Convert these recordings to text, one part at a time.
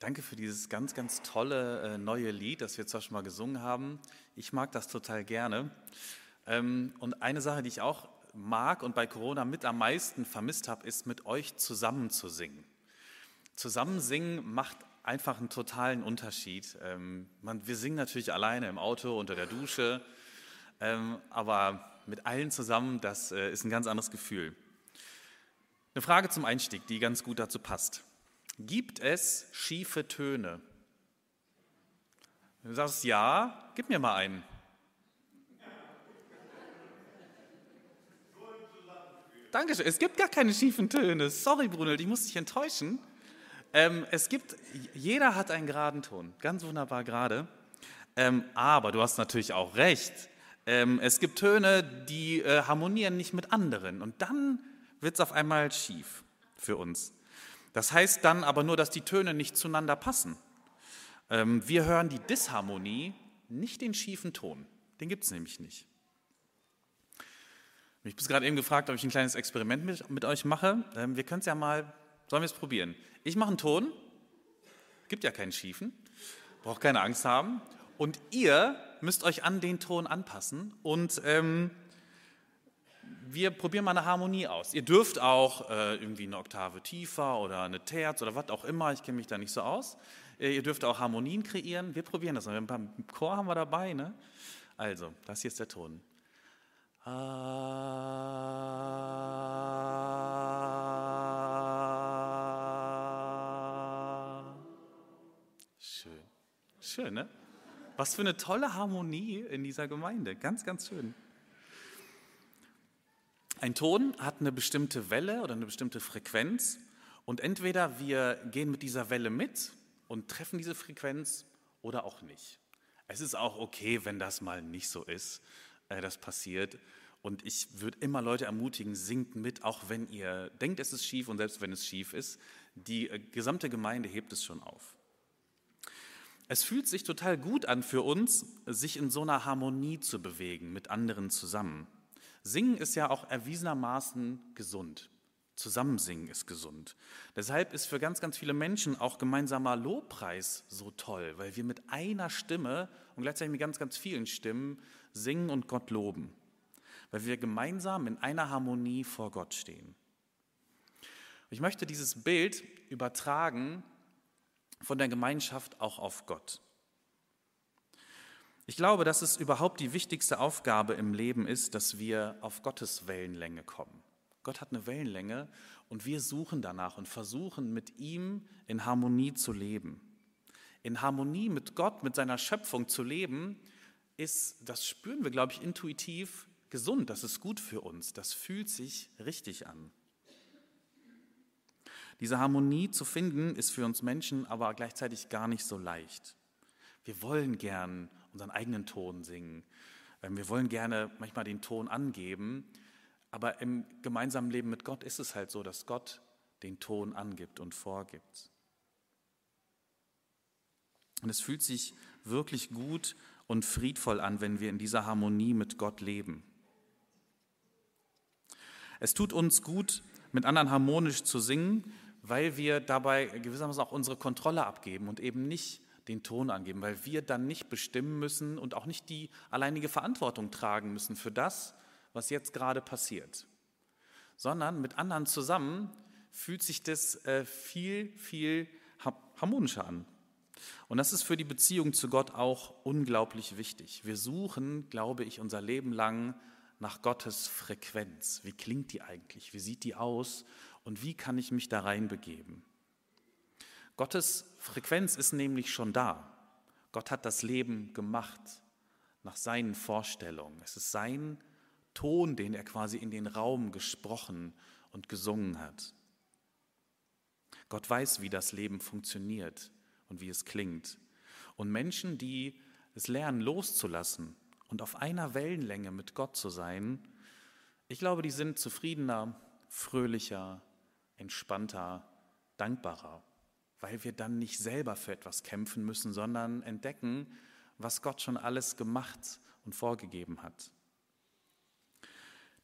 Danke für dieses ganz, ganz tolle äh, neue Lied, das wir zwar schon mal gesungen haben. Ich mag das total gerne. Ähm, und eine Sache, die ich auch mag und bei Corona mit am meisten vermisst habe, ist mit euch zusammen zu singen. Zusammen singen macht einfach einen totalen Unterschied. Ähm, man, wir singen natürlich alleine im Auto, unter der Dusche, ähm, aber mit allen zusammen, das äh, ist ein ganz anderes Gefühl. Eine Frage zum Einstieg, die ganz gut dazu passt. Gibt es schiefe Töne? Du sagst ja, gib mir mal einen. Dankeschön. Es gibt gar keine schiefen Töne. Sorry, Brunel, ich muss dich enttäuschen. Ähm, es gibt, jeder hat einen geraden Ton, ganz wunderbar gerade. Ähm, aber du hast natürlich auch recht. Ähm, es gibt Töne, die äh, harmonieren nicht mit anderen. Und dann wird es auf einmal schief für uns. Das heißt dann aber nur, dass die Töne nicht zueinander passen. Ähm, wir hören die Disharmonie, nicht den schiefen Ton. Den gibt es nämlich nicht. Ich habe gerade eben gefragt, ob ich ein kleines Experiment mit, mit euch mache. Ähm, wir können es ja mal, sollen wir es probieren? Ich mache einen Ton, gibt ja keinen schiefen, braucht keine Angst haben. Und ihr müsst euch an den Ton anpassen und ähm, wir probieren mal eine Harmonie aus. Ihr dürft auch äh, irgendwie eine Oktave tiefer oder eine Terz oder was auch immer, ich kenne mich da nicht so aus. Äh, ihr dürft auch Harmonien kreieren. Wir probieren das. Ein paar Chor haben wir dabei. Ne? Also, das hier ist der Ton. Schön. Schön, ne? Was für eine tolle Harmonie in dieser Gemeinde. Ganz, ganz schön. Ein Ton hat eine bestimmte Welle oder eine bestimmte Frequenz und entweder wir gehen mit dieser Welle mit und treffen diese Frequenz oder auch nicht. Es ist auch okay, wenn das mal nicht so ist, äh, das passiert. Und ich würde immer Leute ermutigen, singt mit, auch wenn ihr denkt, es ist schief und selbst wenn es schief ist. Die äh, gesamte Gemeinde hebt es schon auf. Es fühlt sich total gut an für uns, sich in so einer Harmonie zu bewegen, mit anderen zusammen. Singen ist ja auch erwiesenermaßen gesund. Zusammensingen ist gesund. Deshalb ist für ganz, ganz viele Menschen auch gemeinsamer Lobpreis so toll, weil wir mit einer Stimme und gleichzeitig mit ganz, ganz vielen Stimmen singen und Gott loben. Weil wir gemeinsam in einer Harmonie vor Gott stehen. Ich möchte dieses Bild übertragen von der Gemeinschaft auch auf Gott. Ich glaube, dass es überhaupt die wichtigste Aufgabe im Leben ist, dass wir auf Gottes Wellenlänge kommen. Gott hat eine Wellenlänge und wir suchen danach und versuchen mit ihm in Harmonie zu leben. In Harmonie mit Gott, mit seiner Schöpfung zu leben, ist, das spüren wir, glaube ich, intuitiv gesund. Das ist gut für uns. Das fühlt sich richtig an. Diese Harmonie zu finden, ist für uns Menschen aber gleichzeitig gar nicht so leicht. Wir wollen gern unseren eigenen Ton singen. Ähm, wir wollen gerne manchmal den Ton angeben, aber im gemeinsamen Leben mit Gott ist es halt so, dass Gott den Ton angibt und vorgibt. Und es fühlt sich wirklich gut und friedvoll an, wenn wir in dieser Harmonie mit Gott leben. Es tut uns gut, mit anderen harmonisch zu singen, weil wir dabei gewissermaßen auch unsere Kontrolle abgeben und eben nicht den Ton angeben, weil wir dann nicht bestimmen müssen und auch nicht die alleinige Verantwortung tragen müssen für das, was jetzt gerade passiert, sondern mit anderen zusammen fühlt sich das äh, viel, viel harmonischer an. Und das ist für die Beziehung zu Gott auch unglaublich wichtig. Wir suchen, glaube ich, unser Leben lang nach Gottes Frequenz. Wie klingt die eigentlich? Wie sieht die aus? Und wie kann ich mich da reinbegeben? Gottes Frequenz ist nämlich schon da. Gott hat das Leben gemacht nach seinen Vorstellungen. Es ist sein Ton, den er quasi in den Raum gesprochen und gesungen hat. Gott weiß, wie das Leben funktioniert und wie es klingt. Und Menschen, die es lernen loszulassen und auf einer Wellenlänge mit Gott zu sein, ich glaube, die sind zufriedener, fröhlicher, entspannter, dankbarer weil wir dann nicht selber für etwas kämpfen müssen, sondern entdecken, was Gott schon alles gemacht und vorgegeben hat.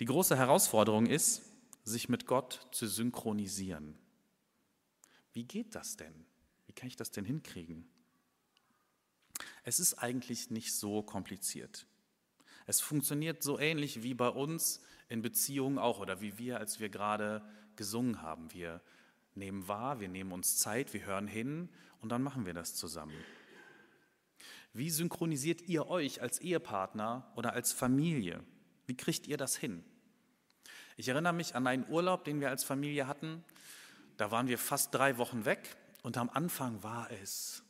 Die große Herausforderung ist, sich mit Gott zu synchronisieren. Wie geht das denn? Wie kann ich das denn hinkriegen? Es ist eigentlich nicht so kompliziert. Es funktioniert so ähnlich wie bei uns in Beziehungen auch oder wie wir, als wir gerade gesungen haben. Wir nehmen wahr, wir nehmen uns Zeit, wir hören hin und dann machen wir das zusammen. Wie synchronisiert ihr euch als Ehepartner oder als Familie? Wie kriegt ihr das hin? Ich erinnere mich an einen Urlaub, den wir als Familie hatten. Da waren wir fast drei Wochen weg und am Anfang war es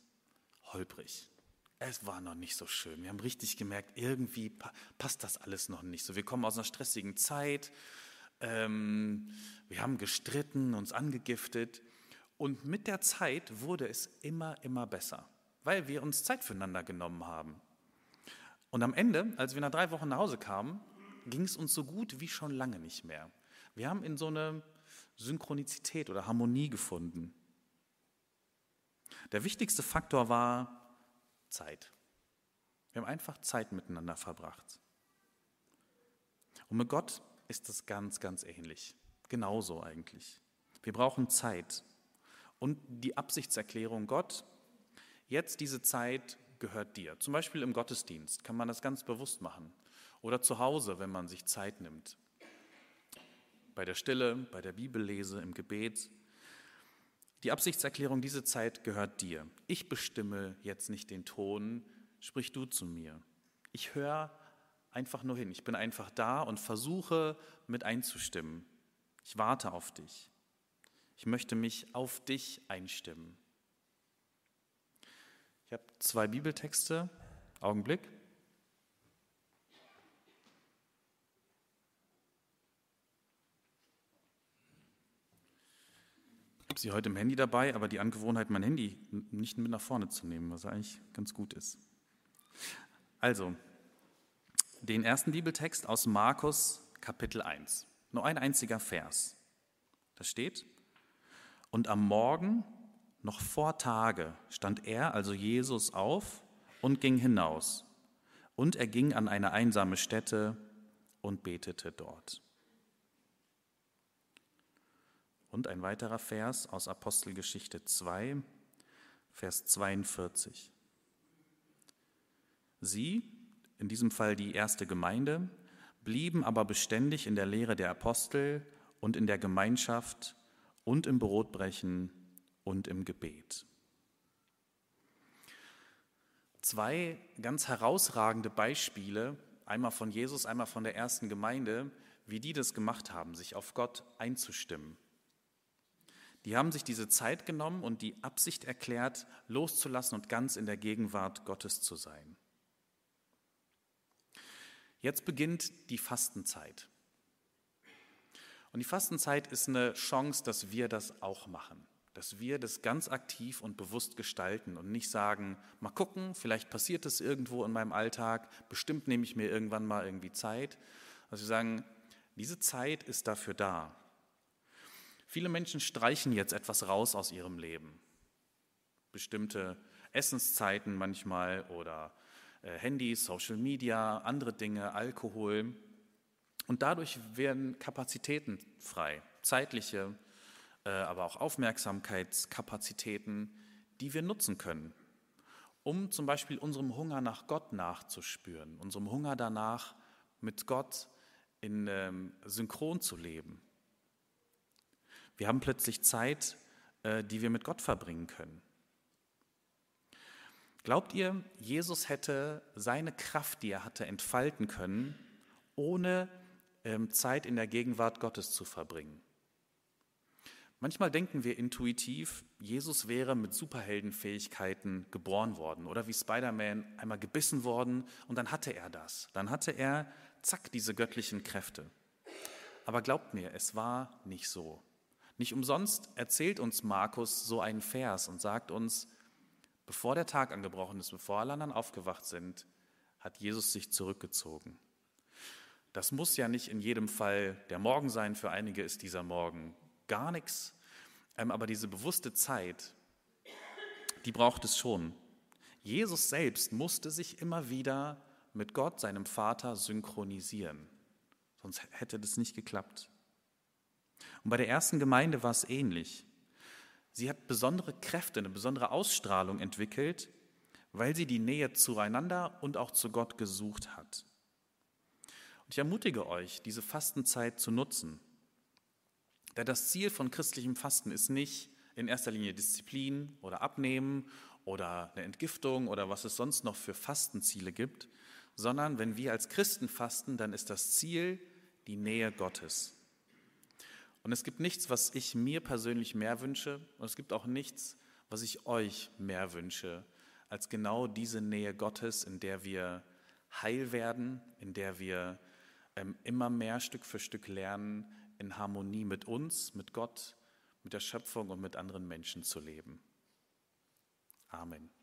holprig. Es war noch nicht so schön. Wir haben richtig gemerkt, irgendwie passt das alles noch nicht so. Wir kommen aus einer stressigen Zeit. Ähm, wir haben gestritten, uns angegiftet. Und mit der Zeit wurde es immer, immer besser, weil wir uns Zeit füreinander genommen haben. Und am Ende, als wir nach drei Wochen nach Hause kamen, ging es uns so gut wie schon lange nicht mehr. Wir haben in so eine Synchronizität oder Harmonie gefunden. Der wichtigste Faktor war Zeit. Wir haben einfach Zeit miteinander verbracht. Und mit Gott ist das ganz, ganz ähnlich. Genauso eigentlich. Wir brauchen Zeit. Und die Absichtserklärung Gott, jetzt diese Zeit gehört dir. Zum Beispiel im Gottesdienst kann man das ganz bewusst machen. Oder zu Hause, wenn man sich Zeit nimmt. Bei der Stille, bei der Bibellese, im Gebet. Die Absichtserklärung, diese Zeit gehört dir. Ich bestimme jetzt nicht den Ton, sprich du zu mir. Ich höre einfach nur hin. Ich bin einfach da und versuche mit einzustimmen. Ich warte auf dich. Ich möchte mich auf dich einstimmen. Ich habe zwei Bibeltexte. Augenblick. habe sie heute im Handy dabei, aber die Angewohnheit, mein Handy nicht mit nach vorne zu nehmen, was eigentlich ganz gut ist. Also, den ersten Bibeltext aus Markus Kapitel 1. Nur ein einziger Vers. Da steht, und am Morgen, noch vor Tage, stand er, also Jesus, auf und ging hinaus. Und er ging an eine einsame Stätte und betete dort. Und ein weiterer Vers aus Apostelgeschichte 2, Vers 42. Sie, in diesem Fall die erste Gemeinde, blieben aber beständig in der Lehre der Apostel und in der Gemeinschaft und im Brotbrechen und im Gebet. Zwei ganz herausragende Beispiele, einmal von Jesus, einmal von der ersten Gemeinde, wie die das gemacht haben, sich auf Gott einzustimmen. Die haben sich diese Zeit genommen und die Absicht erklärt, loszulassen und ganz in der Gegenwart Gottes zu sein. Jetzt beginnt die Fastenzeit. Und die Fastenzeit ist eine Chance, dass wir das auch machen, dass wir das ganz aktiv und bewusst gestalten und nicht sagen, mal gucken, vielleicht passiert es irgendwo in meinem Alltag, bestimmt nehme ich mir irgendwann mal irgendwie Zeit. Also wir sagen, diese Zeit ist dafür da, Viele Menschen streichen jetzt etwas raus aus ihrem Leben. Bestimmte Essenszeiten manchmal oder Handys, Social Media, andere Dinge, Alkohol. Und dadurch werden Kapazitäten frei, zeitliche, äh, aber auch Aufmerksamkeitskapazitäten, die wir nutzen können, um zum Beispiel unserem Hunger nach Gott nachzuspüren, unserem Hunger danach, mit Gott in ähm, Synchron zu leben. Wir haben plötzlich Zeit, äh, die wir mit Gott verbringen können. Glaubt ihr, Jesus hätte seine Kraft, die er hatte, entfalten können, ohne ähm, Zeit in der Gegenwart Gottes zu verbringen? Manchmal denken wir intuitiv, Jesus wäre mit Superheldenfähigkeiten geboren worden oder wie Spider-Man einmal gebissen worden und dann hatte er das. Dann hatte er, zack, diese göttlichen Kräfte. Aber glaubt mir, es war nicht so. Nicht umsonst erzählt uns Markus so einen Vers und sagt uns, bevor der Tag angebrochen ist, bevor alle anderen aufgewacht sind, hat Jesus sich zurückgezogen. Das muss ja nicht in jedem Fall der Morgen sein, für einige ist dieser Morgen gar nichts, ähm, aber diese bewusste Zeit, die braucht es schon. Jesus selbst musste sich immer wieder mit Gott, seinem Vater, synchronisieren, sonst hätte das nicht geklappt. Und bei der ersten Gemeinde war es ähnlich. Sie hat besondere Kräfte, eine besondere Ausstrahlung entwickelt, weil sie die Nähe zueinander und auch zu Gott gesucht hat. Und ich ermutige euch, diese Fastenzeit zu nutzen. Denn das Ziel von christlichem Fasten ist nicht in erster Linie Disziplin oder Abnehmen oder eine Entgiftung oder was es sonst noch für Fastenziele gibt, sondern wenn wir als Christen fasten, dann ist das Ziel die Nähe Gottes. Und es gibt nichts, was ich mir persönlich mehr wünsche, und es gibt auch nichts, was ich euch mehr wünsche, als genau diese Nähe Gottes, in der wir heil werden, in der wir ähm, immer mehr Stück für Stück lernen, in Harmonie mit uns, mit Gott, mit der Schöpfung und mit anderen Menschen zu leben. Amen.